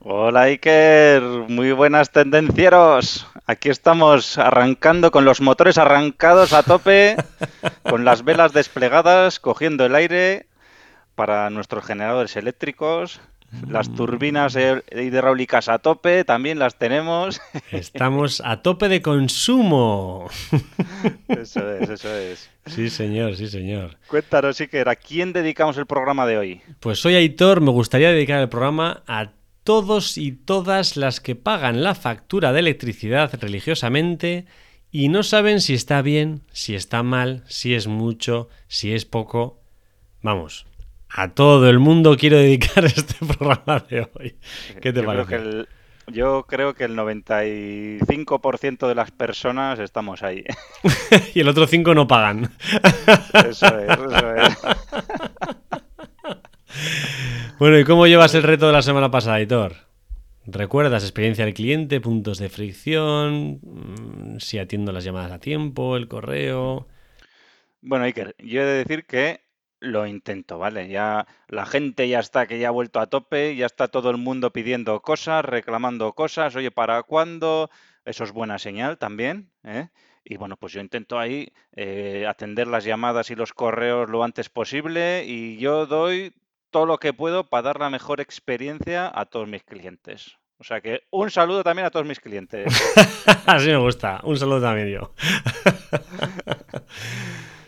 Hola Iker, muy buenas tendencieros. Aquí estamos arrancando con los motores arrancados a tope, con las velas desplegadas, cogiendo el aire para nuestros generadores eléctricos. Las turbinas e- hidráulicas a tope, también las tenemos. Estamos a tope de consumo. Eso es, eso es. Sí, señor, sí, señor. Cuéntanos, Iker, ¿a quién dedicamos el programa de hoy? Pues hoy, Aitor, me gustaría dedicar el programa a todos y todas las que pagan la factura de electricidad religiosamente y no saben si está bien, si está mal, si es mucho, si es poco. Vamos, a todo el mundo quiero dedicar este programa de hoy. ¿Qué te yo parece? Creo que el, yo creo que el 95% de las personas estamos ahí. y el otro cinco no pagan. Eso es, eso es. Bueno, ¿y cómo llevas el reto de la semana pasada, Hitor? ¿Recuerdas experiencia del cliente, puntos de fricción, mm, si atiendo las llamadas a tiempo, el correo? Bueno, Iker, yo he de decir que lo intento, ¿vale? Ya la gente ya está que ya ha vuelto a tope, ya está todo el mundo pidiendo cosas, reclamando cosas, oye, ¿para cuándo? Eso es buena señal también, ¿eh? Y bueno, pues yo intento ahí eh, atender las llamadas y los correos lo antes posible y yo doy todo lo que puedo para dar la mejor experiencia a todos mis clientes. O sea que un saludo también a todos mis clientes. Así me gusta. Un saludo también yo.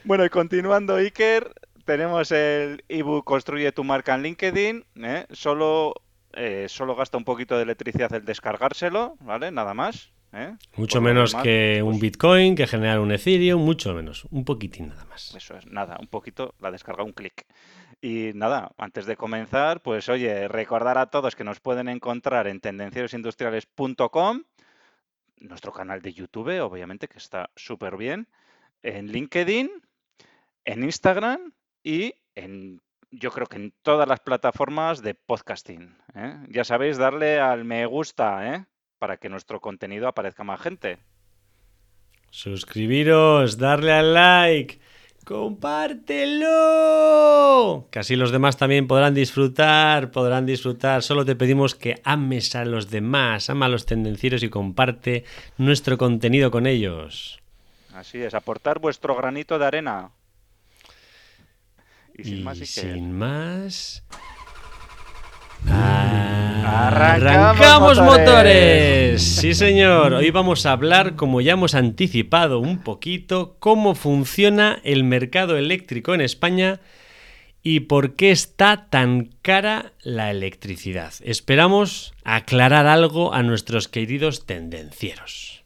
Bueno, y continuando, Iker, tenemos el ebook Construye tu marca en LinkedIn. ¿eh? Solo, eh, solo gasta un poquito de electricidad el descargárselo, ¿vale? Nada más. ¿eh? Mucho Por menos que un pues, Bitcoin, que generar un Ethereum, mucho menos. Un poquitín nada más. Eso es, nada, un poquito, la descarga, un clic. Y nada, antes de comenzar, pues oye, recordar a todos que nos pueden encontrar en tendencierosindustriales.com, nuestro canal de YouTube, obviamente, que está súper bien, en LinkedIn, en Instagram y en, yo creo que en todas las plataformas de podcasting. ¿eh? Ya sabéis, darle al me gusta, ¿eh? para que nuestro contenido aparezca más gente. Suscribiros, darle al like, compártelo. Que así los demás también podrán disfrutar, podrán disfrutar. Solo te pedimos que ames a los demás, ama a los tendencieros y comparte nuestro contenido con ellos. Así es, aportar vuestro granito de arena. Y sin Y más, y que... sin más... Arrancamos motores! motores! Sí, señor. Hoy vamos a hablar, como ya hemos anticipado un poquito, cómo funciona el mercado eléctrico en España y por qué está tan cara la electricidad. Esperamos aclarar algo a nuestros queridos tendencieros.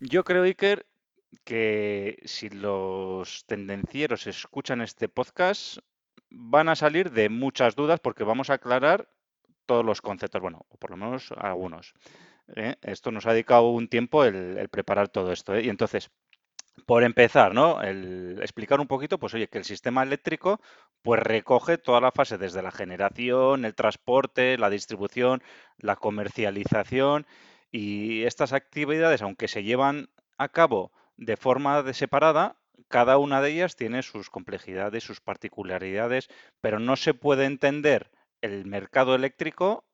Yo creo, Iker, que si los tendencieros escuchan este podcast, van a salir de muchas dudas porque vamos a aclarar todos los conceptos, bueno, o por lo menos algunos. ¿eh? Esto nos ha dedicado un tiempo el, preparar todo esto. ¿eh? Y entonces, por empezar, ¿no? El explicar un poquito, pues oye, que el sistema eléctrico pues recoge toda la fase desde la generación, el transporte, la distribución, la comercialización y estas actividades, aunque se llevan a cabo de forma separada, cada una de ellas tiene sus complejidades, sus particularidades, pero no se puede entender el mercado eléctrico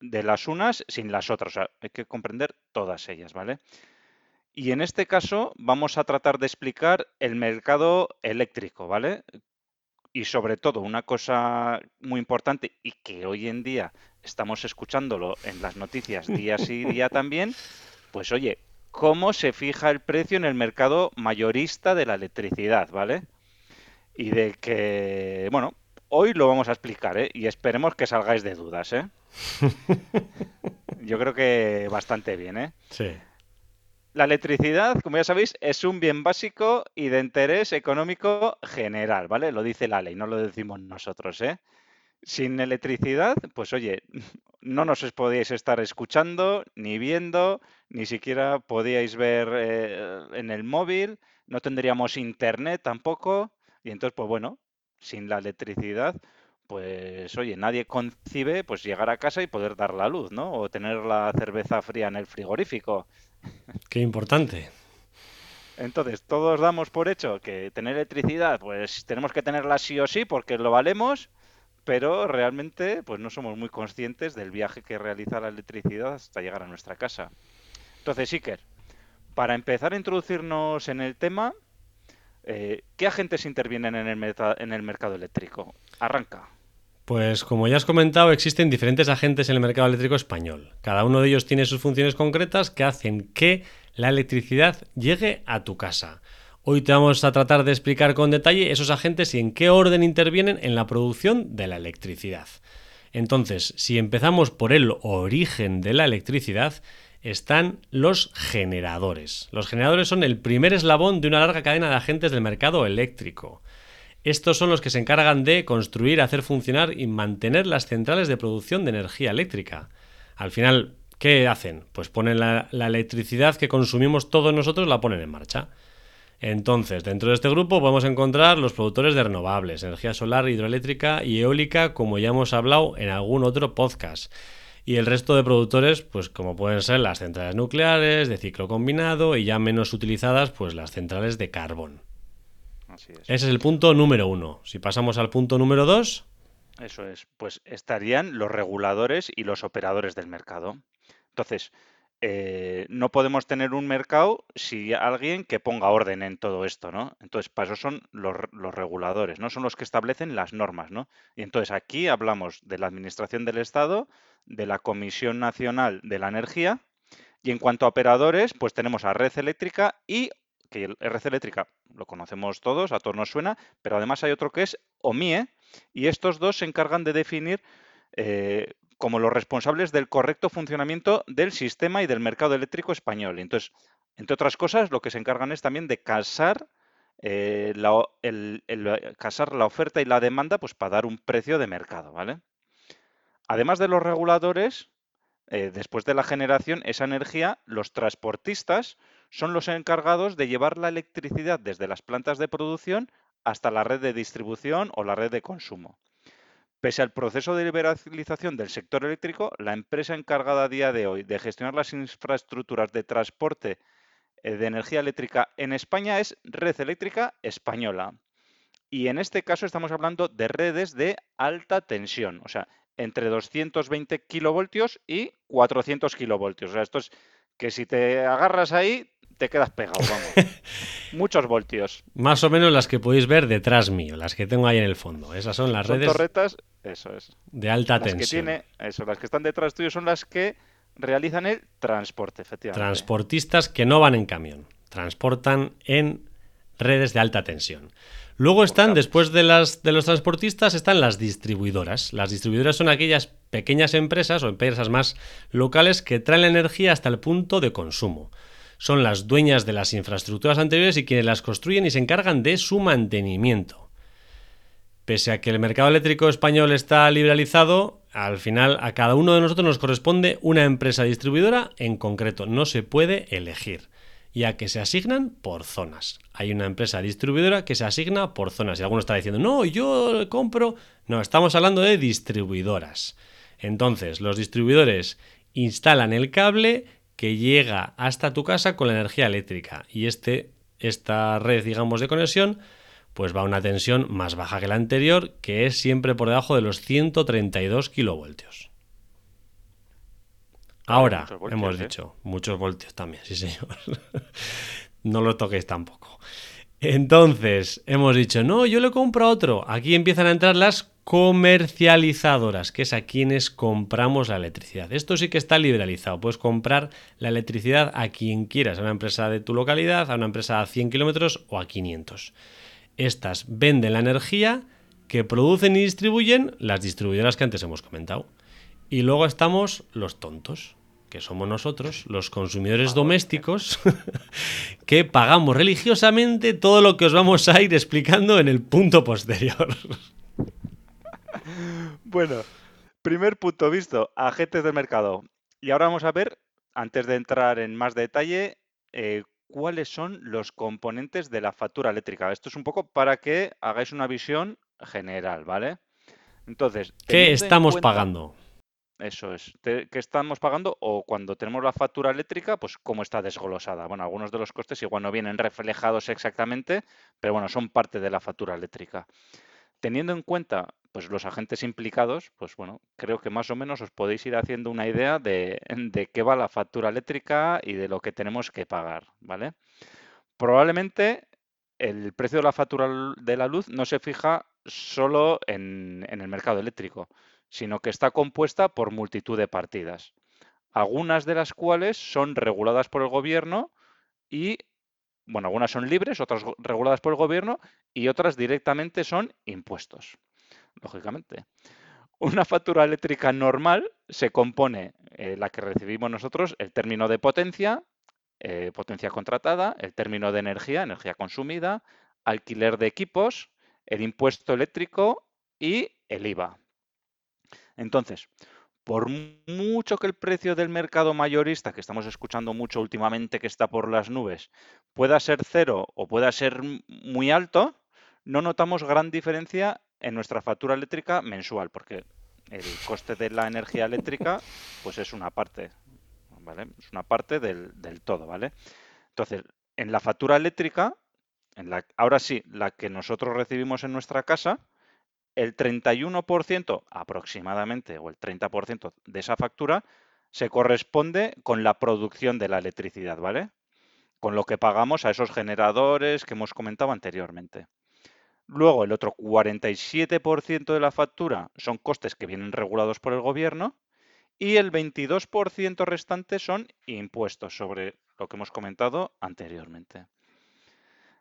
de las unas sin las otras. O sea, hay que comprender todas ellas, ¿vale? Y en este caso vamos a tratar de explicar el mercado eléctrico, ¿vale? Y sobre todo una cosa muy importante y que hoy en día estamos escuchándolo en las noticias día sí día también, pues oye, cómo se fija el precio en el mercado mayorista de la electricidad, ¿vale? Y de que, bueno, hoy lo vamos a explicar, ¿eh? Y esperemos que salgáis de dudas, ¿eh? Yo creo que bastante bien, ¿eh? Sí. La electricidad, como ya sabéis, es un bien básico y de interés económico general, ¿vale? Lo dice la ley, no lo decimos nosotros, ¿eh? Sin electricidad, pues oye, no nos podíais estar escuchando, ni viendo, ni siquiera podíais ver eh, en el móvil, no tendríamos internet tampoco, y entonces, pues bueno, sin la electricidad, pues oye, nadie concibe pues llegar a casa y poder dar la luz, ¿no? O tener la cerveza fría en el frigorífico. Qué importante. Entonces, todos damos por hecho que tener electricidad, pues tenemos que tenerla sí o sí porque lo valemos, pero realmente pues no somos muy conscientes del viaje que realiza la electricidad hasta llegar a nuestra casa. Entonces, Iker, para empezar a introducirnos en el tema, eh, ¿qué agentes intervienen en el, en el mercado eléctrico? Arranca. Pues como ya has comentado, existen diferentes agentes en el mercado eléctrico español. Cada uno de ellos tiene sus funciones concretas que hacen que la electricidad llegue a tu casa. Hoy te vamos a tratar de explicar con detalle esos agentes y en qué orden intervienen en la producción de la electricidad. Entonces, si empezamos por el origen de la electricidad, están los generadores. Los generadores son el primer eslabón de una larga cadena de agentes del mercado eléctrico. Estos son los que se encargan de construir, hacer funcionar y mantener las centrales de producción de energía eléctrica. Al final, ¿qué hacen? Pues ponen la, electricidad que consumimos todos nosotros, la ponen en marcha. Entonces, dentro de este grupo podemos encontrar los productores de renovables, energía solar, hidroeléctrica y eólica, como ya hemos hablado en algún otro podcast. Y el resto de productores, pues como pueden ser las centrales nucleares, de ciclo combinado y ya menos utilizadas, pues las centrales de carbón. Ese es el punto número uno. Si pasamos al punto número dos. Eso es, pues estarían los reguladores y los operadores del mercado. Entonces, eh, no podemos tener un mercado si alguien que ponga orden en todo esto, ¿no? Entonces, para eso son los, los, reguladores, ¿no? Son los que establecen las normas, ¿no? Y entonces aquí hablamos de la Administración del Estado, de la Comisión Nacional de la Energía, y en cuanto a operadores, pues tenemos a Red Eléctrica y que RC eléctrica lo conocemos todos, a todos nos suena, pero además hay otro que es OMIE, y estos dos se encargan de definir eh, como los responsables del correcto funcionamiento del sistema y del mercado eléctrico español. Entonces, entre otras cosas, lo que se encargan es también de casar, eh, la, casar la oferta y la demanda pues, para dar un precio de mercado. ¿vale? Además de los reguladores, eh, después de la generación, esa energía, los transportistas son los encargados de llevar la electricidad desde las plantas de producción hasta la red de distribución o la red de consumo. Pese al proceso de liberalización del sector eléctrico, la empresa encargada a día de hoy de gestionar las infraestructuras de transporte eh, de energía eléctrica en España es Red Eléctrica Española. Y en este caso estamos hablando de redes de alta tensión, o sea, entre 220 kilovoltios y 400 kilovoltios. O sea, esto es que si te agarras ahí, te quedas pegado, vamos. Muchos voltios. Más o menos las que podéis ver detrás mío, las que tengo ahí en el fondo. Esas son las redes. torretas, eso es. De alta las tensión. Que tiene, eso, las que están detrás tuyo son las que realizan el transporte, efectivamente. Transportistas que no van en camión, transportan en redes de alta tensión. Luego están, después de, las, de los transportistas, están las distribuidoras. Las distribuidoras son aquellas pequeñas empresas o empresas más locales que traen la energía hasta el punto de consumo son las dueñas de las infraestructuras anteriores y quienes las construyen y se encargan de su mantenimiento. Pese a que el mercado eléctrico español está liberalizado, al final a cada uno de nosotros nos corresponde una empresa distribuidora en concreto. No se puede elegir, ya que se asignan por zonas. Hay una empresa distribuidora que se asigna por zonas. Y alguno está diciendo, no, yo compro. No, estamos hablando de distribuidoras. Entonces, los distribuidores instalan el cable que llega hasta tu casa con la energía eléctrica y este, esta red, digamos, de conexión pues va a una tensión más baja que la anterior, que es siempre por debajo de los 132 kilovoltios. Ahora, hemos ¿eh? dicho, muchos voltios también, sí señor. no lo toquéis tampoco. Entonces, hemos dicho, no, yo le compro otro. Aquí empiezan a entrar las comercializadoras, que es a quienes compramos la electricidad. Esto sí que está liberalizado. Puedes comprar la electricidad a quien quieras, a una empresa de tu localidad, a una empresa a 100 kilómetros o a 500. Estas venden la energía que producen y distribuyen las distribuidoras que antes hemos comentado. Y luego estamos los tontos, que somos nosotros, los consumidores domésticos, que pagamos religiosamente todo lo que os vamos a ir explicando en el punto posterior. Bueno, primer punto visto, agentes del mercado. Y ahora vamos a ver, antes de entrar en más detalle, eh, cuáles son los componentes de la factura eléctrica. Esto es un poco para que hagáis una visión general, ¿vale? Entonces, ¿qué estamos pagando? Eso es. ¿Qué estamos pagando? O cuando tenemos la factura eléctrica, pues cómo está desglosada. Bueno, algunos de los costes igual no vienen reflejados exactamente, pero bueno, son parte de la factura eléctrica. Teniendo en cuenta pues los agentes implicados, pues bueno, creo que más o menos os podéis ir haciendo una idea de, de qué va la factura eléctrica y de lo que tenemos que pagar, ¿vale? Probablemente el precio de la factura de la luz no se fija solo en, en el mercado eléctrico, sino que está compuesta por multitud de partidas, algunas de las cuales son reguladas por el gobierno y, bueno, algunas son libres, otras reguladas por el gobierno y otras directamente son impuestos, lógicamente. Una factura eléctrica normal se compone, eh, la que recibimos nosotros, el término de potencia, eh, potencia contratada, el término de energía, energía consumida, alquiler de equipos, el impuesto eléctrico y el IVA. Entonces, por mucho que el precio del mercado mayorista, que estamos escuchando mucho últimamente que está por las nubes, pueda ser cero o pueda ser muy alto, no notamos gran diferencia en nuestra factura eléctrica mensual, porque el coste de la energía eléctrica pues es una parte, ¿vale? Es una parte del, todo, ¿vale? Entonces, en la factura eléctrica, en la, ahora sí, la que nosotros recibimos en nuestra casa, el 31% aproximadamente, o el 30% de esa factura, se corresponde con la producción de la electricidad, ¿vale? Con lo que pagamos a esos generadores que hemos comentado anteriormente. Luego, el otro 47% de la factura son costes que vienen regulados por el gobierno y el 22% restante son impuestos sobre lo que hemos comentado anteriormente.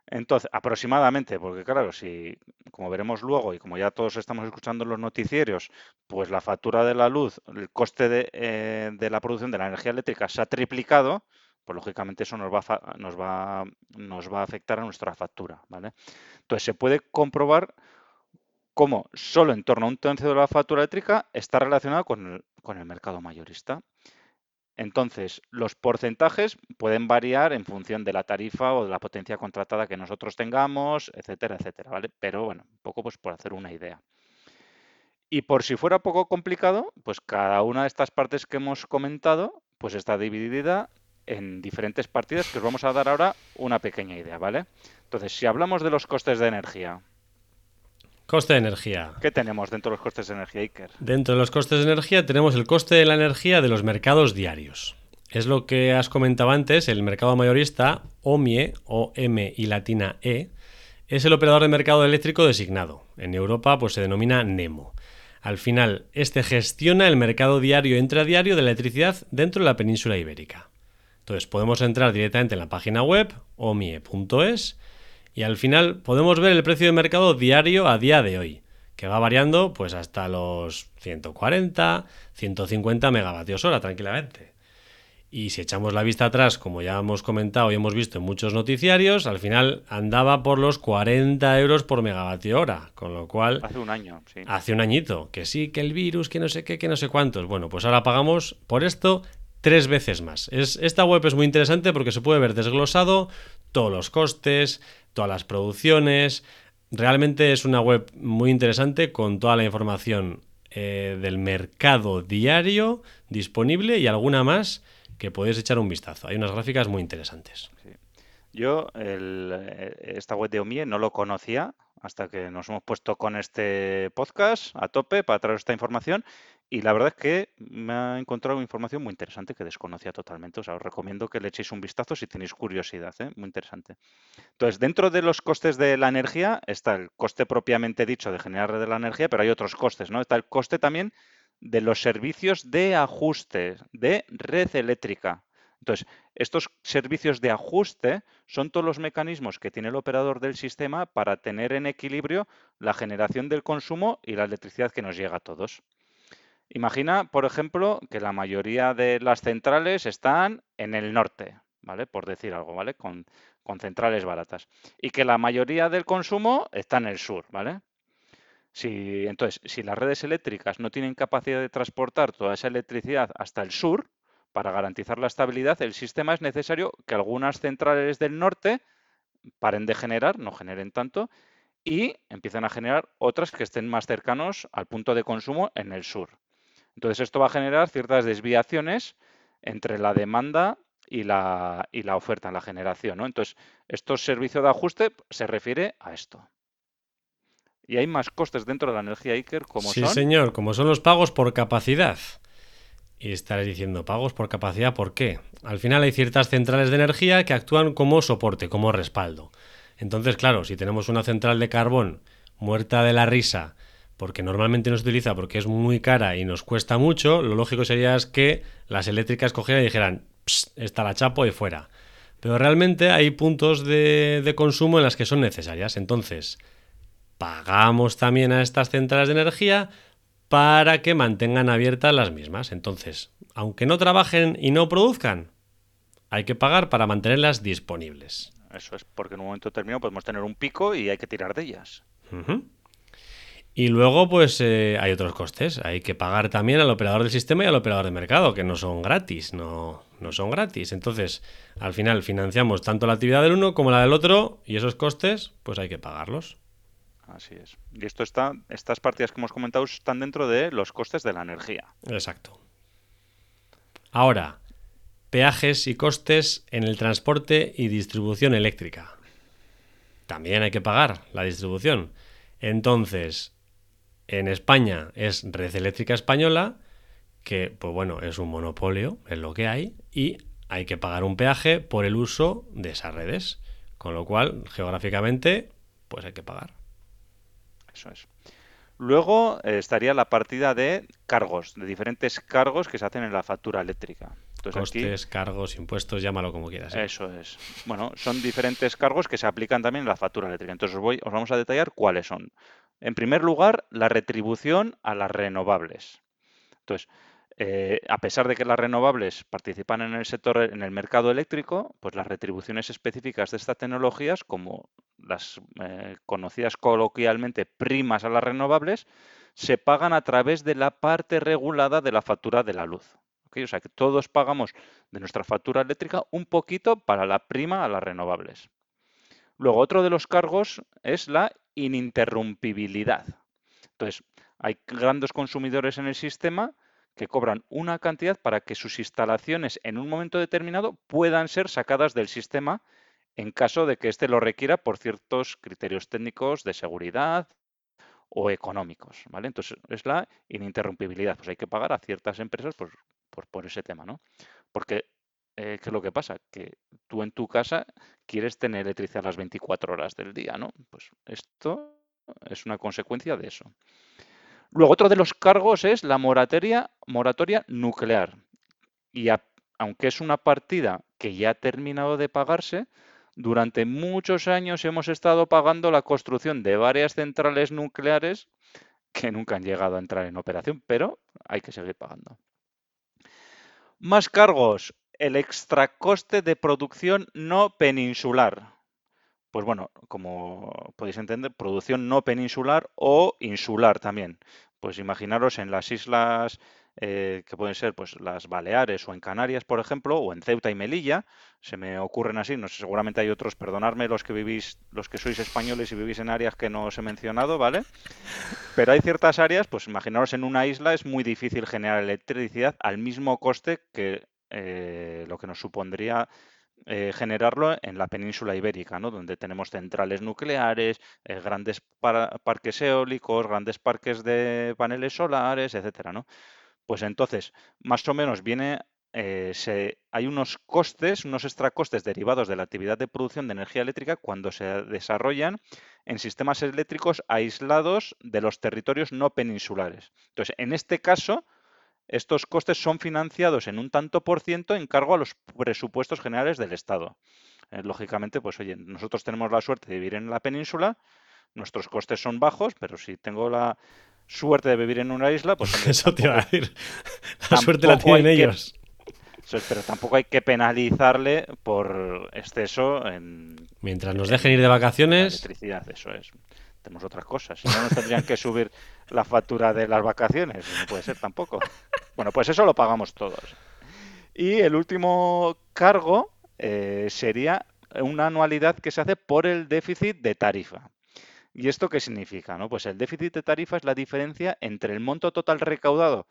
Entonces, aproximadamente, porque claro, si, como veremos luego y como ya todos estamos escuchando en los noticieros, pues la factura de la luz, el coste de, eh, la producción de la energía eléctrica se ha triplicado, pues lógicamente eso nos va, a, nos va, nos va a afectar a nuestra factura, ¿vale? Entonces, se puede comprobar cómo solo en torno a un tercio de la factura eléctrica está relacionado con el mercado mayorista. Entonces, los porcentajes pueden variar en función de la tarifa o de la potencia contratada que nosotros tengamos, etcétera, etcétera, ¿vale? Pero bueno, un poco pues por hacer una idea. Y por si fuera poco complicado, pues cada una de estas partes que hemos comentado, pues está dividida en diferentes partidas que os vamos a dar ahora una pequeña idea, ¿vale? Entonces, si hablamos de los costes de energía, Coste de energía. ¿Qué tenemos dentro de los costes de energía, Iker? Dentro de los costes de energía tenemos el coste de la energía de los mercados diarios. Es lo que has comentado antes, el mercado mayorista, OMIE, o M y latina E, es el operador de mercado eléctrico designado. En Europa pues se denomina NEMO. Al final, este gestiona el mercado diario e intradiario de electricidad dentro de la península ibérica. Entonces podemos entrar directamente en la página web omie.es y al final podemos ver el precio de mercado diario a día de hoy, que va variando pues hasta los 140, 150 megavatios hora tranquilamente. Y si echamos la vista atrás, como ya hemos comentado y hemos visto en muchos noticiarios, al final andaba por los 40 euros por megavatio hora, con lo cual... Hace un año, sí. Hace un añito, que sí, que el virus, que no sé qué, que no sé cuántos. Bueno, pues ahora pagamos por esto tres veces más. Es, esta web es muy interesante porque se puede ver desglosado todos los costes, todas las producciones. Realmente es una web muy interesante con toda la información eh, del mercado diario disponible y alguna más que podéis echar un vistazo. Hay unas gráficas muy interesantes. Yo eh, esta web de OMIE no lo conocía hasta que nos hemos puesto con este podcast a tope para traer esta información y la verdad es que me ha encontrado información muy interesante que desconocía totalmente. Os recomiendo que le echéis un vistazo si tenéis curiosidad. ¿eh? Muy interesante. Entonces, dentro de los costes de la energía está el coste propiamente dicho de generar de la energía, pero hay otros costes, ¿no? Está el coste también de los servicios de ajuste de red eléctrica. Entonces, estos servicios de ajuste son todos los mecanismos que tiene el operador del sistema para tener en equilibrio la generación del consumo y la electricidad que nos llega a todos. Imagina, por ejemplo, que la mayoría de las centrales están en el norte, ¿vale? Por decir algo, ¿vale? Con, centrales baratas. Y que la mayoría del consumo está en el sur, ¿vale? Si, entonces, si las redes eléctricas no tienen capacidad de transportar toda esa electricidad hasta el sur, para garantizar la estabilidad del sistema es necesario que algunas centrales del norte paren de generar, no generen tanto, y empiecen a generar otras que estén más cercanos al punto de consumo en el sur. Entonces esto va a generar ciertas desviaciones entre la demanda y la, y la oferta en la generación. ¿no? Entonces, estos servicios de ajuste se refiere a esto. Y hay más costes dentro de la energía Iker como sí, son. señor, como son los pagos por capacidad. Y estaréis diciendo, ¿pagos por capacidad? ¿Por qué? Al final hay ciertas centrales de energía que actúan como soporte, como respaldo. Entonces, claro, si tenemos una central de carbón muerta de la risa, porque normalmente no se utiliza porque es muy cara y nos cuesta mucho, lo lógico sería es que las eléctricas cogieran y dijeran, está la chapo y fuera. Pero realmente hay puntos de, de consumo en las que son necesarias. Entonces, pagamos también a estas centrales de energía para que mantengan abiertas las mismas. Entonces, aunque no trabajen y no produzcan, hay que pagar para mantenerlas disponibles. Eso es porque en un momento determinado podemos tener un pico y hay que tirar de ellas. Y luego, pues eh, hay otros costes. Hay que pagar también al operador del sistema y al operador de mercado, que no son gratis, no, no son gratis. Entonces, al final financiamos tanto la actividad del uno como la del otro, y esos costes, pues hay que pagarlos. Así es. Y esto está, estas partidas que hemos comentado están dentro de los costes de la energía. Exacto. Ahora, peajes y costes en el transporte y distribución eléctrica. También hay que pagar la distribución. Entonces, en España es Red Eléctrica Española, que, pues bueno, es un monopolio, es lo que hay, y hay que pagar un peaje por el uso de esas redes. Con lo cual, geográficamente, pues hay que pagar. Eso es. Luego eh, estaría la partida de cargos, de diferentes cargos que se hacen en la factura eléctrica. Entonces Costes, cargos, impuestos, llámalo como quieras. ¿eh? eso es. Bueno, son diferentes cargos que se aplican también en la factura eléctrica. Entonces os, voy, os vamos a detallar cuáles son. En primer lugar, la retribución a las renovables. Entonces, eh, a pesar de que las renovables participan en el sector, en el mercado eléctrico, pues las retribuciones específicas de estas tecnologías, como las eh, conocidas coloquialmente primas a las renovables, se pagan a través de la parte regulada de la factura de la luz. O sea que todos pagamos de nuestra factura eléctrica un poquito para la prima a las renovables. Luego, otro de los cargos es la ininterrumpibilidad. Entonces, hay grandes consumidores en el sistema que cobran una cantidad para que sus instalaciones en un momento determinado puedan ser sacadas del sistema en caso de que éste lo requiera por ciertos criterios técnicos de seguridad o económicos, ¿vale? Entonces es la ininterrumpibilidad, pues hay que pagar a ciertas empresas por, por, ese tema, ¿no? Porque, eh, ¿qué es lo que pasa? Que tú en tu casa quieres tener electricidad las 24 horas del día, ¿no? Pues esto es una consecuencia de eso. Luego, otro de los cargos es la moratoria, nuclear. Y aunque es una partida que ya ha terminado de pagarse, durante muchos años hemos estado pagando la construcción de varias centrales nucleares que nunca han llegado a entrar en operación, pero hay que seguir pagando. Más cargos. El extracoste de producción no peninsular. Pues bueno, como podéis entender, producción no peninsular o insular también. Pues imaginaros en las islas eh, que pueden ser pues las Baleares o en Canarias, por ejemplo, o en Ceuta y Melilla, se me ocurren así, no sé, seguramente hay otros, perdonadme los que vivís, los que sois españoles y vivís en áreas que no os he mencionado, ¿vale? Pero hay ciertas áreas, pues imaginaros en una isla es muy difícil generar electricidad al mismo coste que eh, lo que nos supondría eh, generarlo en la península ibérica, ¿no? donde tenemos centrales nucleares, eh, grandes parques eólicos, grandes parques de paneles solares, etcétera, ¿no? Pues entonces, más o menos viene, eh, hay unos costes, unos extracostes derivados de la actividad de producción de energía eléctrica cuando se desarrollan en sistemas eléctricos aislados de los territorios no peninsulares. Entonces, en este caso, estos costes son financiados en un tanto por ciento en cargo a los presupuestos generales del Estado. Eh, lógicamente, pues oye, nosotros tenemos la suerte de vivir en la península, nuestros costes son bajos, pero si tengo la suerte de vivir en una isla, pues hombre, Eso te iba a tampoco- decir. La suerte la tampoco tienen que- ellos. pero tampoco hay que penalizarle por exceso en... Mientras nos dejen ir de vacaciones... Electricidad, eso es. Tenemos otras cosas. Si no, nos tendrían que subir la factura de las vacaciones. No puede ser tampoco. Bueno, pues eso lo pagamos todos. Y el último cargo eh, sería una anualidad que se hace por el déficit de tarifa. ¿Y esto qué significa? No? Pues el déficit de tarifa es la diferencia entre el monto total recaudado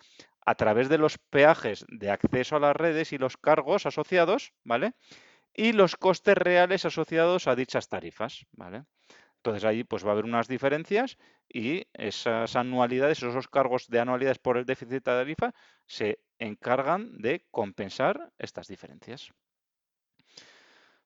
a través de los peajes de acceso a las redes y los cargos asociados, ¿vale? Y los costes reales asociados a dichas tarifas, ¿vale? Entonces ahí pues va a haber unas diferencias y esas anualidades, esos cargos de anualidades por el déficit de tarifa se encargan de compensar estas diferencias.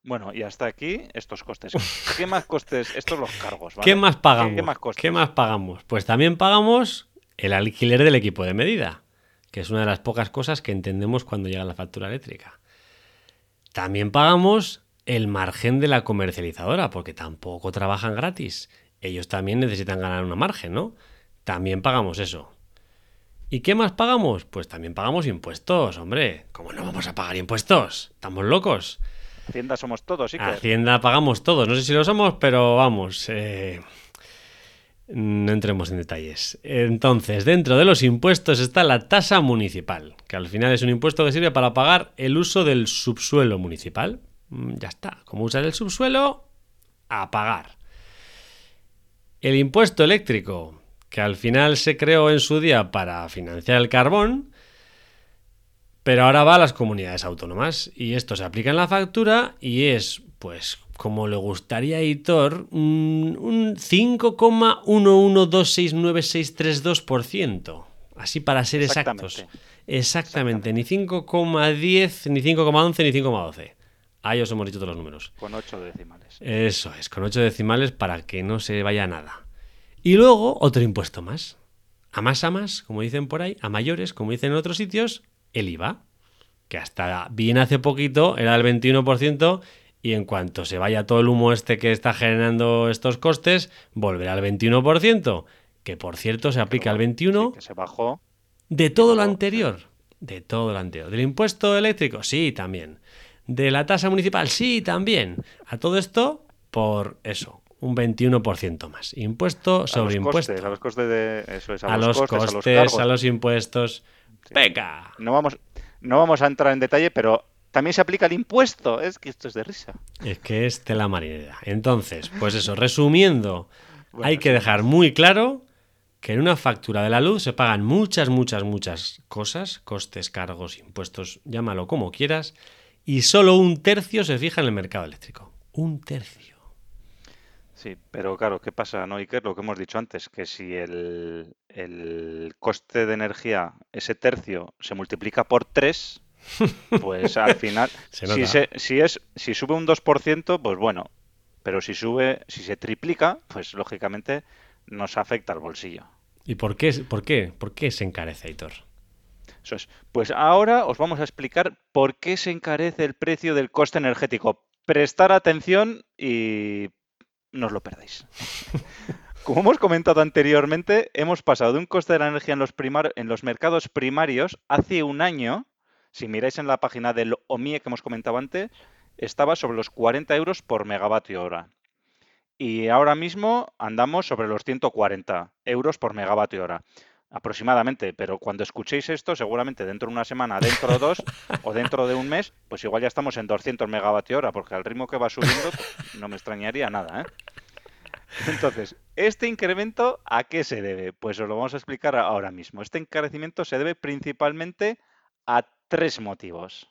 Bueno, y hasta aquí estos costes. ¿Qué más costes? Estos los cargos. ¿Qué más pagamos? ¿Qué más pagamos? Pues también pagamos el alquiler del equipo de medida que es una de las pocas cosas que entendemos cuando llega la factura eléctrica. También pagamos el margen de la comercializadora, porque tampoco trabajan gratis. Ellos también necesitan ganar una margen, ¿no? También pagamos eso. ¿Y qué más pagamos? Pues también pagamos impuestos, hombre. ¿Cómo no vamos a pagar impuestos? ¿Estamos locos? Hacienda somos todos, sí. Que... Hacienda pagamos todos. No sé si lo somos, pero vamos. Eh, no entremos en detalles. Entonces, dentro de los impuestos está la tasa municipal, que al final es un impuesto que sirve para pagar el uso del subsuelo municipal. Mm, ya está. Como usar el subsuelo, a pagar. El impuesto eléctrico, que al final se creó en su día para financiar el carbón, pero ahora va a las comunidades autónomas y esto se aplica en la factura y es, pues, como le gustaría a Hitor, un, 5,1126962%. Así para ser exactos. Exactamente. Ni 5,10, ni 5,11, ni 5,12. Ahí os hemos dicho todos los números. Con 8 decimales. Eso es, con 8 decimales para que no se vaya nada. Y luego otro impuesto más. A más a más, como dicen por ahí, a mayores, como dicen en otros sitios, el IVA. Que hasta bien hace poquito era el 21% y en cuanto se vaya todo el humo este que está generando estos costes, volverá al 21%, que por cierto se aplica al 21% que se bajó. de todo lo anterior. De todo lo anterior. ¿Del impuesto eléctrico? Sí, también. ¿De la tasa municipal? Sí, también. A todo esto, por eso, un 21% más. Impuesto sobre impuesto. a los costes de. Eso es, a, los, costes, a los, impuestos. ¡Venga! No vamos, no vamos a entrar en detalle, pero también se aplica el impuesto. Es que esto es de risa. Es que es tela marinera. Entonces, pues eso, resumiendo, hay que dejar muy claro que en una factura de la luz se pagan muchas, muchas, muchas cosas, costes, cargos, impuestos, llámalo como quieras, y solo un tercio se fija en el mercado eléctrico. Un tercio. Sí, pero claro, ¿qué pasa, no, Iker? Lo que hemos dicho antes, que si el, el coste de energía, ese tercio, se multiplica por tres, pues al final, si, si, es, si sube un 2%, pues bueno, pero si sube, si se triplica, pues lógicamente nos afecta al bolsillo. ¿Y por qué, por qué, por qué se encarece, Aitor? Es. Pues ahora os vamos a explicar por qué se encarece el precio del coste energético. Prestar atención y no os lo perdáis. Como hemos comentado anteriormente, hemos pasado de un coste de la energía en los, en los mercados primarios hace un año si miráis en la página del OMIE que hemos comentado antes, estaba sobre los 40 euros por megavatio hora. Y ahora mismo andamos sobre los 140 euros por megavatio hora aproximadamente, pero cuando escuchéis esto, seguramente dentro de una semana, dentro de dos o dentro de un mes, pues igual ya estamos en 200 megavatio hora, porque al ritmo que va subiendo pues, no me extrañaría nada. ¿eh? Entonces, ¿este incremento a qué se debe? Pues os lo vamos a explicar ahora mismo. Este encarecimiento se debe principalmente a tres motivos.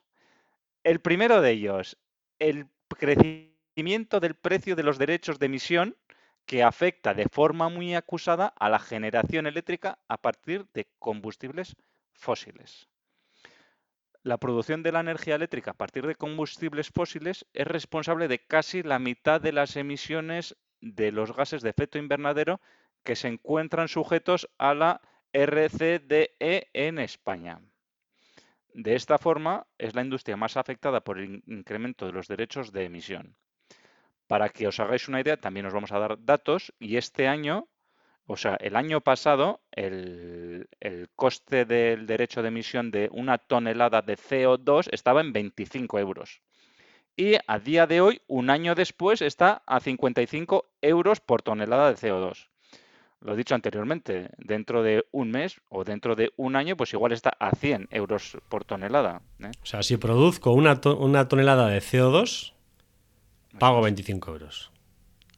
El primero de ellos, el crecimiento del precio de los derechos de emisión que afecta de forma muy acusada a la generación eléctrica a partir de combustibles fósiles. La producción de la energía eléctrica a partir de combustibles fósiles es responsable de casi la mitad de las emisiones de los gases de efecto invernadero que se encuentran sujetos a la RCDE en España. De esta forma, es la industria más afectada por el incremento de los derechos de emisión. Para que os hagáis una idea, también os vamos a dar datos y este año O sea, el año pasado el, el coste del derecho de emisión de una tonelada de CO2 estaba en 25 euros. Y a día de hoy, un año después, está a 55 euros por tonelada de CO2 lo he dicho anteriormente, dentro de un mes o dentro de un año, pues igual está a 100 euros por tonelada. ¿eh? O sea, si produzco una, una tonelada de CO2, pago 25 euros.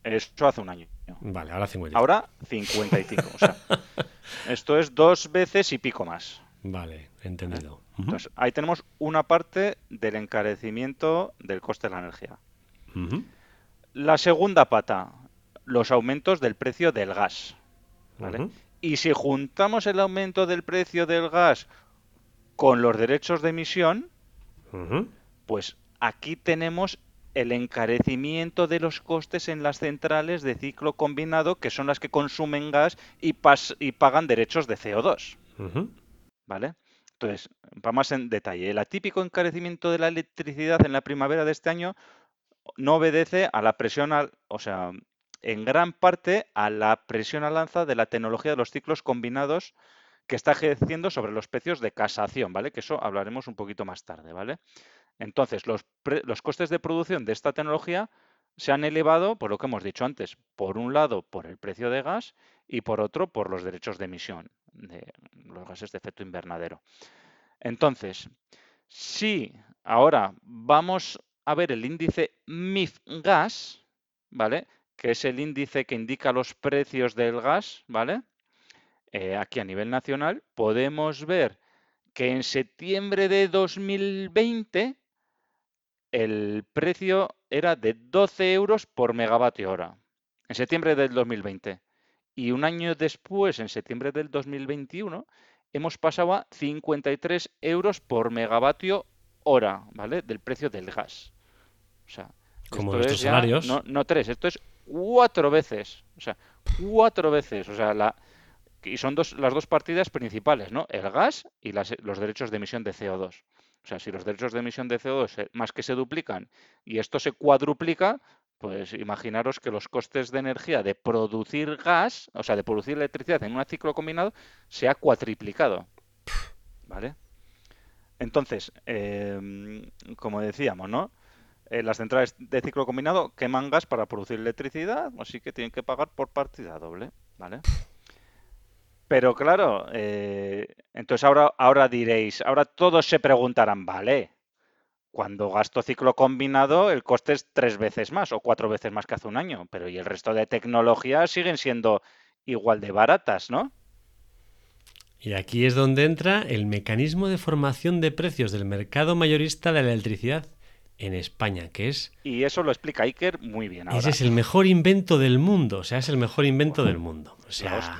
Eso hace un año. Vale, ahora 55. Ahora 55. o sea, esto es dos veces y pico más. Vale, entendido. Entonces, ahí tenemos una parte del encarecimiento del coste de la energía. La segunda pata, los aumentos del precio del gas. Y si juntamos el aumento del precio del gas con los derechos de emisión, pues aquí tenemos el encarecimiento de los costes en las centrales de ciclo combinado, que son las que consumen gas y, y pagan derechos de CO2. ¿Vale? Entonces, vamos en detalle. El atípico encarecimiento de la electricidad en la primavera de este año no obedece a la presión, al, o sea, en gran parte a la presión al lanza de la tecnología de los ciclos combinados que está ejerciendo sobre los precios de casación, ¿vale? Que eso hablaremos un poquito más tarde, ¿vale? Entonces, los, los costes de producción de esta tecnología se han elevado, por lo que hemos dicho antes, por un lado por el precio de gas y por otro por los derechos de emisión de los gases de efecto invernadero. Entonces, si ahora vamos a ver el índice MIF gas, ¿vale? que es el índice que indica los precios del gas, ¿vale? Eh, aquí a nivel nacional, podemos ver que en septiembre de 2020 el precio era de 12 euros por megavatio hora. En septiembre del 2020. Y un año después, en septiembre del 2021, hemos pasado a 53 euros por megavatio hora, ¿vale? Del precio del gas. O sea, como nuestros salarios. No, no tres, esto es cuatro veces. O sea, cuatro veces. O sea, la, y son dos, las dos partidas principales, ¿no? El gas y los derechos de emisión de CO2. O sea, si los derechos de emisión de CO2 más que se duplican y esto se cuadruplica, pues imaginaros que los costes de energía de producir gas, o sea, de producir electricidad en un ciclo combinado, se ha cuatriplicado. ¿Vale? Entonces, em, como decíamos, ¿no? Eh, las centrales de ciclo combinado queman gas para producir electricidad, así que tienen que pagar por partida doble, ¿vale? Pero claro, eh, entonces ahora, ahora diréis, ahora todos se preguntarán, vale, cuando gasto ciclo combinado el coste es tres veces más o cuatro veces más que hace un año, pero y el resto de tecnologías siguen siendo igual de baratas, ¿no? Y aquí es donde entra el mecanismo de formación de precios del mercado mayorista de la electricidad en España, que es... Y eso lo explica Iker muy bien. Ahora. Ese es el mejor invento del mundo, o sea, es el mejor invento del mundo. O sea,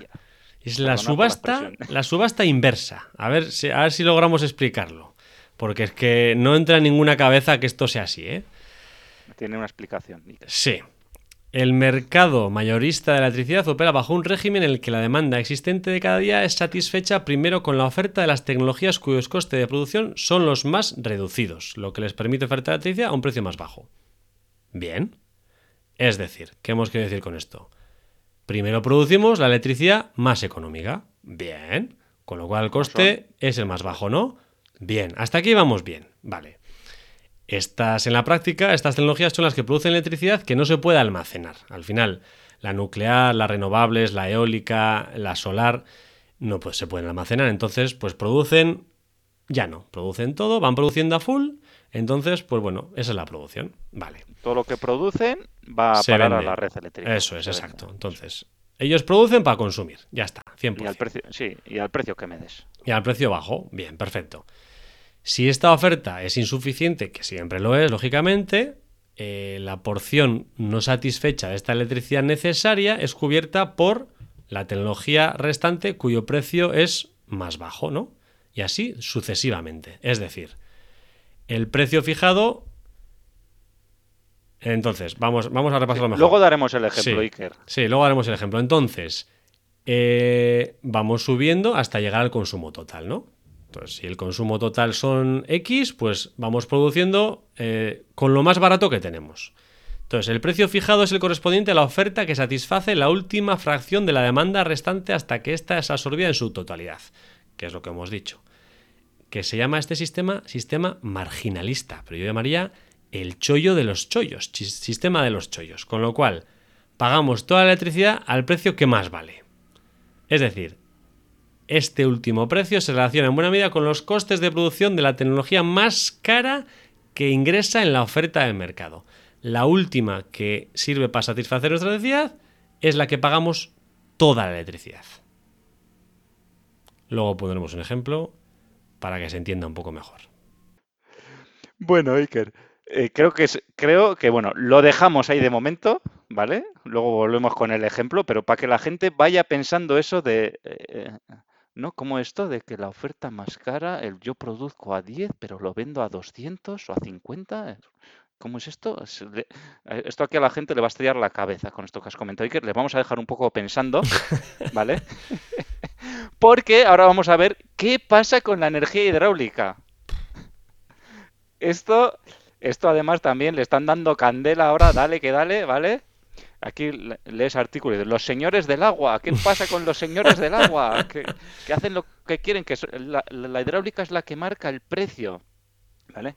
es la subasta, la, subasta inversa. A ver, si, a ver si logramos explicarlo. Porque es que no entra en ninguna cabeza que esto sea así, ¿eh? Tiene una explicación. Sí. El mercado mayorista de la electricidad opera bajo un régimen en el que la demanda existente de cada día es satisfecha primero con la oferta de las tecnologías cuyos costes de producción son los más reducidos, lo que les permite ofertar electricidad a un precio más bajo. Bien. Es decir, ¿qué hemos querido decir con esto? Primero producimos la electricidad más económica. Bien. Con lo cual el coste es el más bajo, ¿no? Bien. Hasta aquí vamos bien. Vale. Estas, en la práctica, estas tecnologías son las que producen electricidad que no se puede almacenar. Al final, la nuclear, las renovables, la eólica, la solar, no pues, se pueden almacenar. Entonces, pues producen, ya no, producen todo, van produciendo a full. Entonces, pues bueno, esa es la producción. Vale. Todo lo que producen va a parar a la red eléctrica. Eso es, exacto. Entonces, ellos producen para consumir, ya está, 100%. Y al precio, sí, y al precio que me des. Y al precio bajo, bien, perfecto. Si esta oferta es insuficiente, que siempre lo es, lógicamente, eh, la porción no satisfecha de esta electricidad necesaria es cubierta por la tecnología restante cuyo precio es más bajo, ¿no? Y así sucesivamente. Es decir, el precio fijado. Entonces, vamos, vamos a repasarlo mejor. Luego daremos el ejemplo, sí, Iker. Sí, luego daremos el ejemplo. Entonces, eh, vamos subiendo hasta llegar al consumo total, ¿no? Entonces, si el consumo total son X, pues vamos produciendo eh, con lo más barato que tenemos. Entonces, el precio fijado es el correspondiente a la oferta que satisface la última fracción de la demanda restante hasta que ésta es absorbida en su totalidad, que es lo que hemos dicho. Que se llama este sistema sistema marginalista, pero yo llamaría el chollo de los chollos, sistema de los chollos. Con lo cual, pagamos toda la electricidad al precio que más vale. Es decir, este último precio se relaciona en buena medida con los costes de producción de la tecnología más cara que ingresa en la oferta del mercado. La última que sirve para satisfacer nuestra necesidad es la que pagamos toda la electricidad. Luego pondremos un ejemplo para que se entienda un poco mejor. Bueno, Iker, eh, creo que es, creo que bueno, lo dejamos ahí de momento, ¿vale? Luego volvemos con el ejemplo, pero para que la gente vaya pensando eso de eh, ¿no? Como esto de que la oferta más cara, el yo produzco a 10, pero lo vendo a 200 o a 50. ¿Cómo es esto? Eh, esto aquí a la gente le va a estrellar la cabeza con esto que has comentado y que le vamos a dejar un poco pensando, ¿vale? Porque ahora vamos a ver qué pasa con la energía hidráulica. Esto, esto además también le están dando candela ahora, dale que dale, ¿vale? Aquí lees artículos de los señores del agua. ¿Qué pasa con los señores del agua? Que, hacen lo que quieren, que la, hidráulica es la que marca el precio. ¿Vale?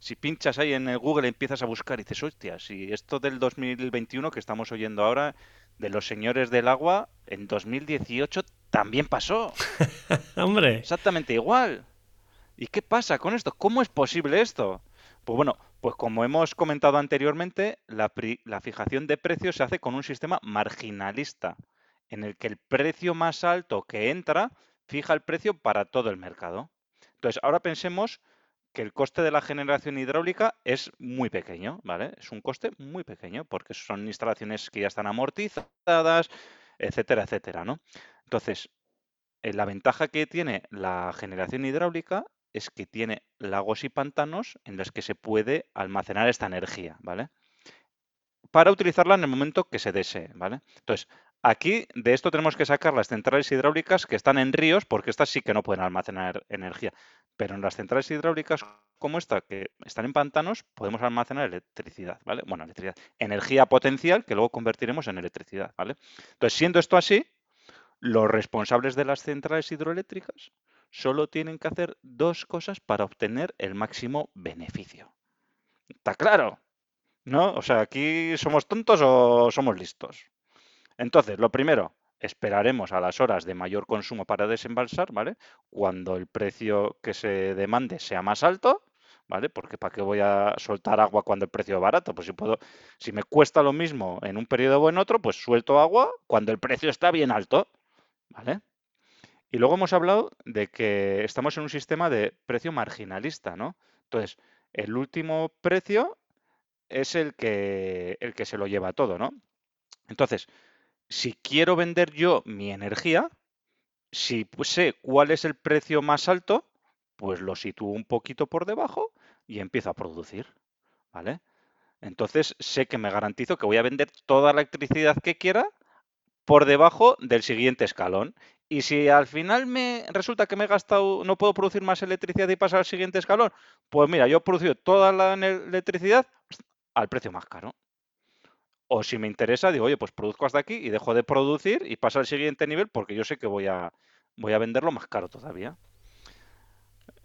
Si pinchas ahí en el Google y empiezas a buscar y dices, hostia, si esto del 2021 que estamos oyendo ahora, de los señores del agua, en 2018 también pasó. Hombre. Exactamente igual. ¿Y qué pasa con esto? ¿Cómo es posible esto? Pues bueno, pues como hemos comentado anteriormente, la, fijación de precios se hace con un sistema marginalista, en el que el precio más alto que entra fija el precio para todo el mercado. Entonces, ahora pensemos que el coste de la generación hidráulica es muy pequeño, ¿vale? Es un coste muy pequeño porque son instalaciones que ya están amortizadas, etcétera, etcétera, ¿no? Entonces, eh, la ventaja que tiene la generación hidráulica es que tiene lagos y pantanos en los que se puede almacenar esta energía, ¿vale? Para utilizarla en el momento que se desee, ¿vale? Entonces, aquí de esto tenemos que sacar las centrales hidráulicas que están en ríos, porque estas sí que no pueden almacenar energía. Pero en las centrales hidráulicas como esta, que están en pantanos, podemos almacenar electricidad, ¿vale? Bueno, electricidad, energía potencial que luego convertiremos en electricidad, ¿vale? Entonces, siendo esto así, los responsables de las centrales hidroeléctricas solo tienen que hacer dos cosas para obtener el máximo beneficio. ¿Está claro? ¿No? O sea, aquí somos tontos o somos listos. Entonces, lo primero, esperaremos a las horas de mayor consumo para desembalsar, ¿vale? Cuando el precio que se demande sea más alto, ¿vale? Porque ¿para qué voy a soltar agua cuando el precio es barato? Pues si puedo, si me cuesta lo mismo en un periodo o en otro, pues suelto agua cuando el precio está bien alto, ¿vale? Y luego hemos hablado de que estamos en un sistema de precio marginalista, ¿no? Entonces, el último precio es el que, el que se lo lleva todo, ¿no? Entonces, si quiero vender yo mi energía, si sé cuál es el precio más alto, pues lo sitúo un poquito por debajo y empiezo a producir, ¿vale? Entonces sé que me garantizo que voy a vender toda la electricidad que quiera por debajo del siguiente escalón y si al final me resulta que me he gastado, no puedo producir más electricidad y pasar al siguiente escalón, pues mira, yo he producido toda la electricidad al precio más caro. O si me interesa, digo, oye, pues produzco hasta aquí y dejo de producir y paso al siguiente nivel porque yo sé que voy a, voy a venderlo más caro todavía.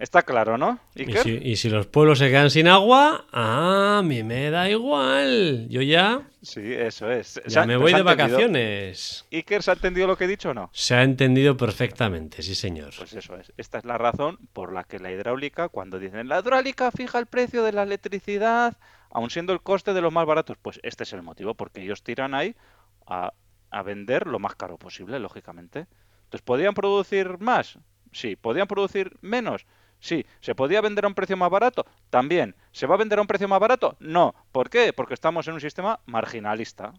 Está claro, ¿no? ¿Y si, los pueblos se quedan sin agua, a mí me da igual. Yo ya. Sí, eso es. Ya me voy de vacaciones. ¿Iker se ha entendido lo que he dicho o no? Se ha entendido perfectamente, sí, señor. Pues eso es. Esta es la razón por la que la hidráulica, cuando dicen la hidráulica fija el precio de la electricidad, aun siendo el coste de los más baratos, pues este es el motivo, porque ellos tiran ahí a, a vender lo más caro posible, lógicamente. Entonces, ¿podrían producir más? Sí. ¿Podrían producir menos? Sí. ¿Se podía vender a un precio más barato? También. ¿Se va a vender a un precio más barato? No. ¿Por qué? Porque estamos en un sistema marginalista.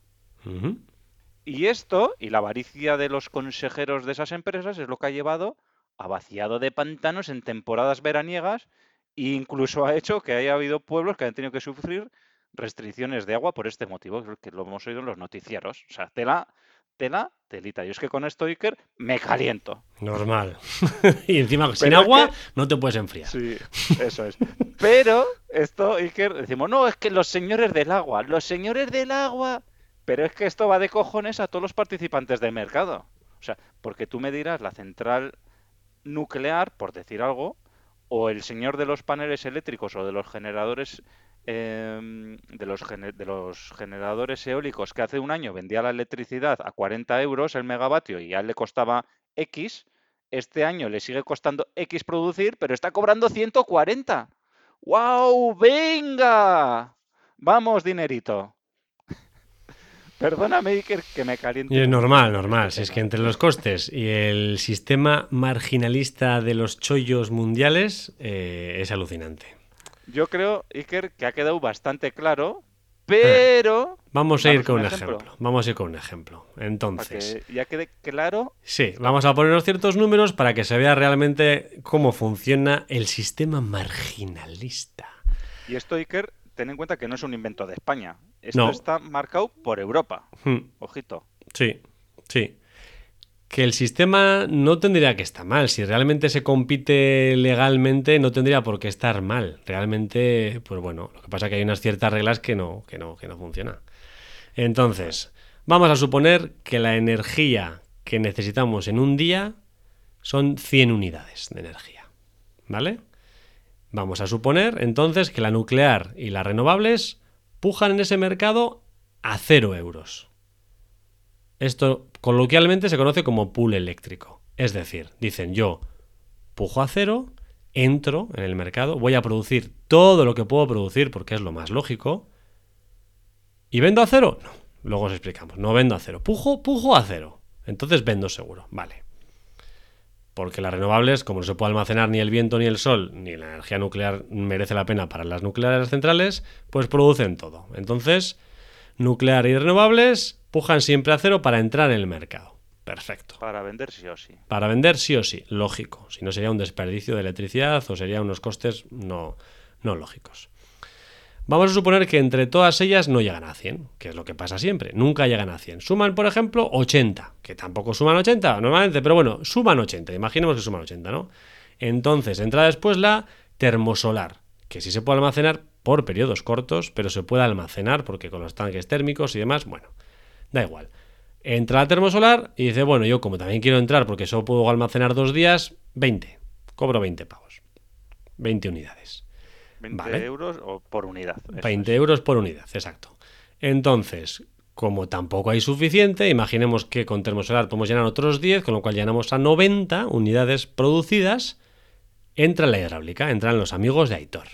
Y esto, y la avaricia de los consejeros de esas empresas, es lo que ha llevado a vaciado de pantanos en temporadas veraniegas e incluso ha hecho que haya habido pueblos que han tenido que sufrir restricciones de agua por este motivo, que lo hemos oído en los noticieros. O sea, tela, tela, telita. Yo es que con esto, Iker, me caliento. Normal. y encima, sin Pero agua, que- no te puedes enfriar. Sí, eso es. Pero esto, Iker, decimos, no, es que los señores del agua, los señores del agua. Pero es que esto va de cojones a todos los participantes del mercado. O sea, porque tú me dirás la central nuclear, por decir algo, o el señor de los paneles eléctricos o de los generadores em, de los, de los generadores eólicos que hace un año vendía la electricidad a 40 euros el megavatio y ya le costaba X, este año le sigue costando X producir, pero está cobrando 140. ¡Wow! ¡Venga! Vamos, dinerito. Perdóname, Iker, que me caliente. Y es normal, normal. Si es que entre los costes y el sistema marginalista de los chollos mundiales eh, es alucinante. Yo creo, Iker, que ha quedado bastante claro, pero Vamos a ir con un ejemplo. ejemplo. Vamos a ir con un ejemplo. para Entonces, que ya quede claro, sí, vamos a ponernos ciertos números para que se vea realmente cómo funciona el sistema marginalista. y esto, Iker, ten en cuenta que no es un invento de España. Esto No. está marcado por Europa. Hmm. Ojito. Sí, sí. Que el sistema no tendría que estar mal. Si realmente se compite legalmente, no tendría por qué estar mal. Realmente, pues bueno, lo que pasa es que hay unas ciertas reglas que no, que no, que no funcionan. Entonces, vamos a suponer que la energía que necesitamos en un día son 100 unidades de energía. ¿Vale? Vamos a suponer entonces que la nuclear y las renovables pujan en ese mercado a 0 euros. Esto coloquialmente se conoce como pool eléctrico. Es decir, dicen yo pujo a cero, entro en el mercado, voy a producir todo lo que puedo producir porque es lo más lógico. ¿Y vendo a cero? No. Luego os explicamos. No vendo a cero. Pujo, pujo a cero. Entonces vendo seguro. Vale. Porque las renovables, como no se puede almacenar ni el viento ni el sol, ni la energía nuclear merece la pena para las nucleares centrales, pues producen todo. Entonces, nuclear y renovables pujan siempre a cero para entrar en el mercado. Perfecto. Para vender sí o sí. Para vender sí o sí, lógico. Si no sería un desperdicio de electricidad o sería unos costes no, no lógicos. Vamos a suponer que entre todas ellas no llegan a 100, que es lo que pasa siempre. Nunca llegan a 100. Suman, por ejemplo, 80, que tampoco suman 80 normalmente, pero bueno, suman 80. Imaginemos que suman 80, ¿no? Entonces entra después la termosolar, que sí se puede almacenar por periodos cortos, pero se puede almacenar porque con los tanques térmicos y demás, bueno, da igual. Entra la termosolar y dice, bueno, yo como también quiero entrar porque solo puedo almacenar dos días, 20. Cobro 20 pavos. 20 unidades. 20 Vale. euros o por unidad. eso 20 es. euros por unidad, exacto. Entonces, como tampoco hay suficiente, imaginemos que con termosolar podemos llenar otros 10, con lo cual llenamos a 90 unidades producidas, entra la hidráulica, entran los amigos de Aitor.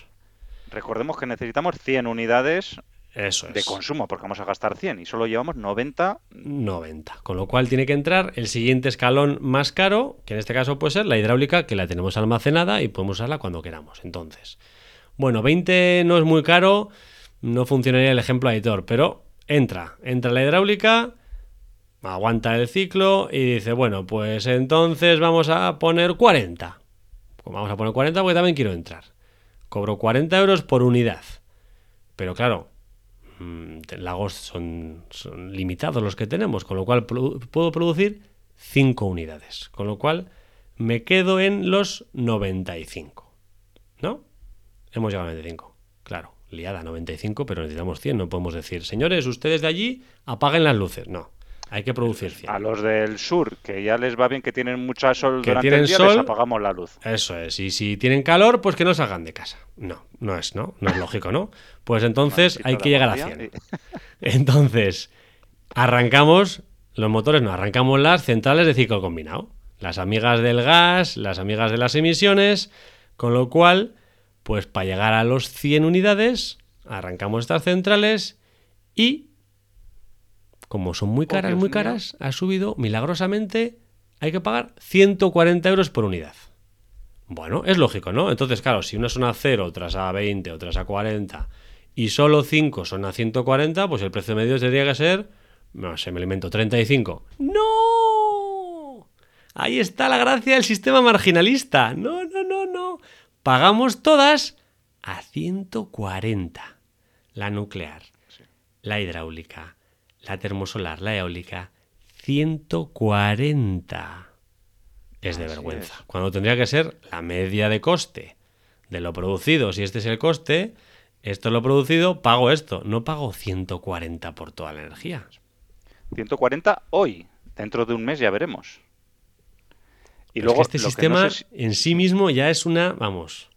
Recordemos que necesitamos 100 unidades Eso es. de consumo, porque vamos a gastar 100 y solo llevamos 90. 90. Con lo cual tiene que entrar el siguiente escalón más caro, que en este caso puede ser la hidráulica, que la tenemos almacenada y podemos usarla cuando queramos. Entonces, bueno, 20 no es muy caro, no funcionaría el ejemplo editor, pero entra, entra la hidráulica, aguanta el ciclo y dice, bueno, pues entonces vamos a poner 40. Pues vamos a poner 40 porque también quiero entrar. Cobro 40 euros por unidad. Pero claro, lagos son, son limitados los que tenemos, con lo cual puedo producir 5 unidades. Con lo cual me quedo en los 95. ¿No? Hemos llegado a 95. Claro, liada 95, pero necesitamos 100. No podemos decir, señores, ustedes de allí apaguen las luces. No, hay que producir 100. A los del sur, que ya les va bien que tienen mucha sol Que durante tienen el día, les sol. apagamos la luz. Eso es. Y si tienen calor, pues que no salgan de casa. No, no es, ¿no? No es lógico, ¿no? Pues entonces hay que llegar a guardia 100. y- Entonces, arrancamos los motores, no, arrancamos las centrales de ciclo combinado. Las amigas del gas, las amigas de las emisiones, con lo cual, pues para llegar a los 100 unidades, arrancamos estas centrales y, como son muy Oh, caras, muy mío. caras, ha subido milagrosamente, hay que pagar 140 euros por unidad. Bueno, es lógico, ¿no? Entonces, claro, si unas son a 0, otras a 20, otras a 40 y solo 5 son a 140, pues el precio medio tendría que ser, no sé, me lo invento, 35. ¡No! Ahí está la gracia del sistema marginalista. No, no, no, no. Pagamos todas a 140. La nuclear, la hidráulica, la termosolar, la eólica, 140. Es de Así vergüenza. es. Cuando tendría que ser la media de coste de lo producido. Si este es el coste, esto es lo producido, pago esto. No pago 140 por toda la energía. 140 hoy. Dentro de un mes ya veremos. Y Pero es luego que este no sistema sé si- en sí mismo ya es una, vamos,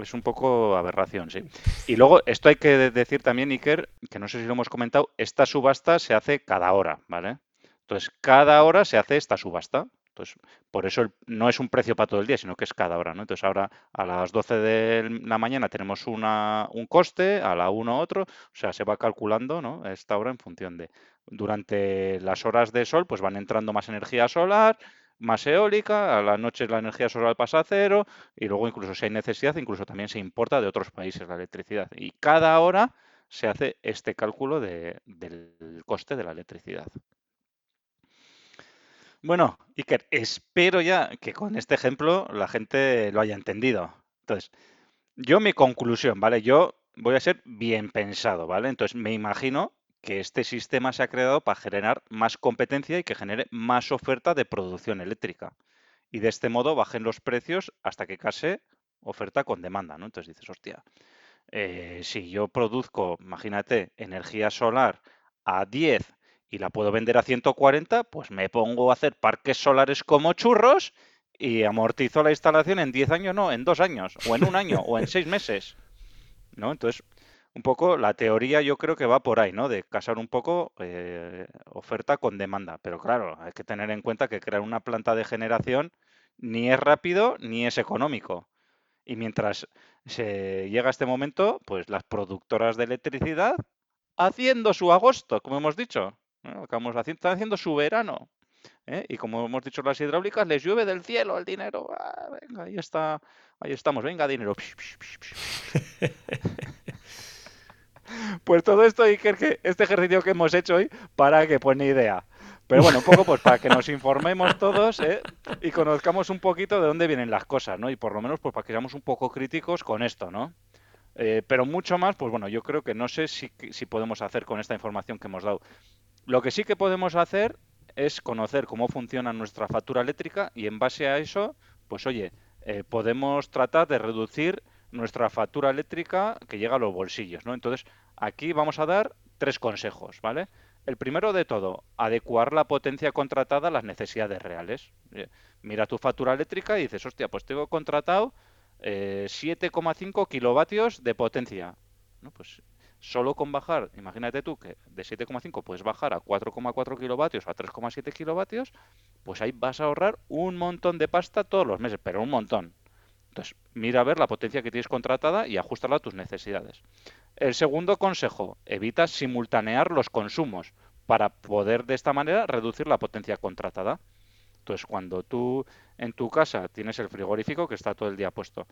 Es un poco aberración, sí. Y luego, esto hay que de- decir también, Iker, que no sé si lo hemos comentado, esta subasta se hace cada hora, ¿vale? Entonces, cada hora se hace esta subasta. Entonces, por eso no es un precio para todo el día, sino que es cada hora, ¿no? Entonces, ahora a las 12 de la mañana tenemos una, un coste, a la 1 otro, o sea, se va calculando, ¿no? Esta hora en función de... Durante las horas de sol, pues van entrando más energía solar, más eólica, a las noches la energía solar pasa a cero, y luego incluso si hay necesidad, incluso también se importa de otros países la electricidad. Y cada hora se hace este cálculo de- del coste de la electricidad. Bueno, Iker, espero ya que con este ejemplo la gente lo haya entendido. Entonces, yo mi conclusión, ¿vale? Yo voy a ser bien pensado, ¿vale? Entonces, me imagino que este sistema se ha creado para generar más competencia y que genere más oferta de producción eléctrica y de este modo bajen los precios hasta que case oferta con demanda, ¿no? Entonces dices, hostia, eh, si yo produzco, imagínate, energía solar a 10 y la puedo vender a 140, pues me pongo a hacer parques solares como churros y amortizo la instalación en 10 años, no, en 2 años, o en un año, o en 6 meses, ¿no? Entonces, un poco la teoría yo creo que va por ahí, ¿no? De casar un poco eh, oferta con demanda. Pero claro, hay que tener en cuenta que crear una planta de generación ni es rápido ni es económico. Y mientras se llega a este momento, pues las productoras de electricidad haciendo su agosto, como hemos dicho. haciendo, están haciendo su verano. ¿eh? Y como hemos dicho las hidráulicas, les llueve del cielo el dinero. Ah, venga, ahí está, ahí estamos, venga, dinero. Pues todo esto, Iker, que este ejercicio que hemos hecho hoy, para que pues ni idea. Pero bueno, un poco pues para que nos informemos todos ¿eh? y conozcamos un poquito de dónde vienen las cosas, ¿no? Y por lo menos pues para que seamos un poco críticos con esto, ¿no? Eh, pero mucho más, pues bueno, yo creo que no sé si, si podemos hacer con esta información que hemos dado. Lo que sí que podemos hacer es conocer cómo funciona nuestra factura eléctrica y en base a eso, pues oye, eh, podemos tratar de reducir nuestra factura eléctrica que llega a los bolsillos, ¿no? Entonces, aquí vamos a dar tres consejos, ¿vale? El primero de todo, adecuar la potencia contratada a las necesidades reales. Eh, Mira tu factura eléctrica y dices, hostia, pues tengo contratado eh, 7,5 kilovatios de potencia. ¿no? Pues solo con bajar, imagínate tú que de 7,5 puedes bajar a 4,4 kilovatios o a 3,7 kilovatios, pues ahí vas a ahorrar un montón de pasta todos los meses, pero un montón. Entonces, mira a ver la potencia que tienes contratada y ajustala a tus necesidades. El segundo consejo, evita simultanear los consumos para poder de esta manera reducir la potencia contratada. Entonces, cuando tú en tu casa tienes el frigorífico que está todo el día puesto,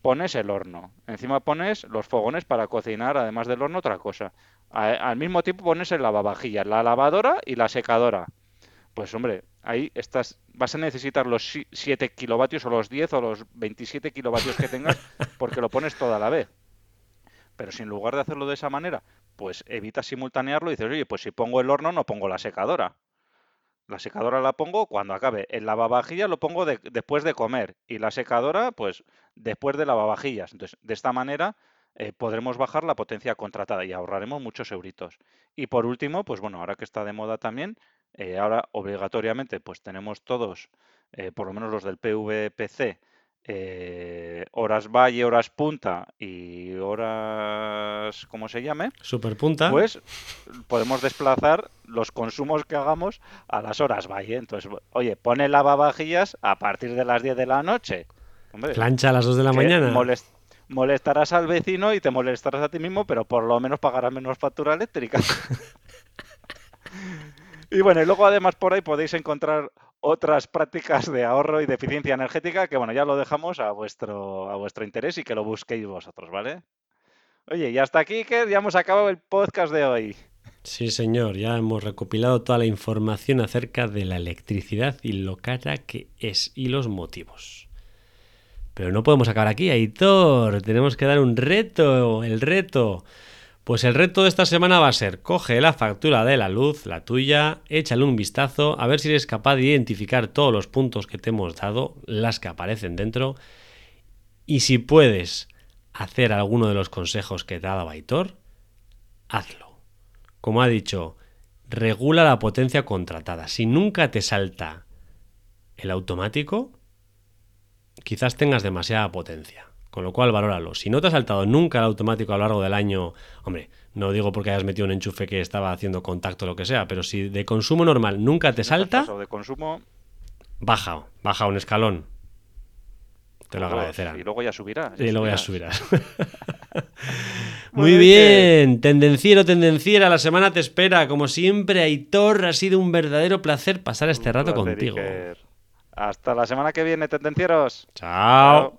pones el horno, encima pones los fogones para cocinar, además del horno, otra cosa. Al mismo tiempo pones el lavavajillas, la lavadora y la secadora. Pues hombre, ahí estás, vas a necesitar los si- 7 kilovatios o los 10 o los 27 kilovatios que tengas porque lo pones todo a la vez. Pero si en lugar de hacerlo de esa manera, pues evitas simultanearlo y dices, oye, pues si pongo el horno no pongo la secadora. La secadora la pongo cuando acabe. El lavavajillas lo pongo de- después de comer. Y la secadora, pues después de lavavajillas. Entonces, de esta manera eh, podremos bajar la potencia contratada y ahorraremos muchos euritos. Y por último, pues bueno, ahora que está de moda también, eh, ahora obligatoriamente pues tenemos todos, eh, por lo menos los del PVPC, eh, horas valle, horas punta y horas, ¿cómo se llame? Superpunta. Pues podemos desplazar los consumos que hagamos a las horas valle. Entonces, oye, pone lavavajillas a partir de las 10 de la noche. Hombre, plancha a las 2 de la mañana. molest- molestarás al vecino y te molestarás a ti mismo, pero por lo menos pagarás menos factura eléctrica. y bueno, y luego además por ahí podéis encontrar otras prácticas de ahorro y de eficiencia energética que bueno, ya lo dejamos a vuestro, a vuestro interés y que lo busquéis vosotros, ¿vale? Oye, y hasta aquí, que ya hemos acabado el podcast de hoy. Sí, señor, ya hemos recopilado toda la información acerca de la electricidad y lo cara que es y los motivos. Pero no podemos acabar aquí, Aitor. Tenemos que dar un reto, el reto. Pues el reto de esta semana va a ser, coge la factura de la luz, la tuya, échale un vistazo, a ver si eres capaz de identificar todos los puntos que te hemos dado, las que aparecen dentro, y si puedes hacer alguno de los consejos que te ha dado Aitor, hazlo. Como ha dicho, regula la potencia contratada. Si nunca te salta el automático, quizás tengas demasiada potencia. Con lo cual, valóralo. Si no te ha saltado nunca el automático a lo largo del año, hombre, no digo porque hayas metido un enchufe que estaba haciendo contacto o lo que sea, pero si de consumo normal nunca te salta, de consumo, baja, baja un escalón. Te lo dos, agradecerán. Y luego ya subirás. ya Y luego ya subirás. Muy bien, tendenciero, tendenciera, la semana te espera. Como siempre, Aitor, ha sido un verdadero placer pasar este Un rato placer, contigo. Iker. Hasta la semana que viene, tendencieros. Chao.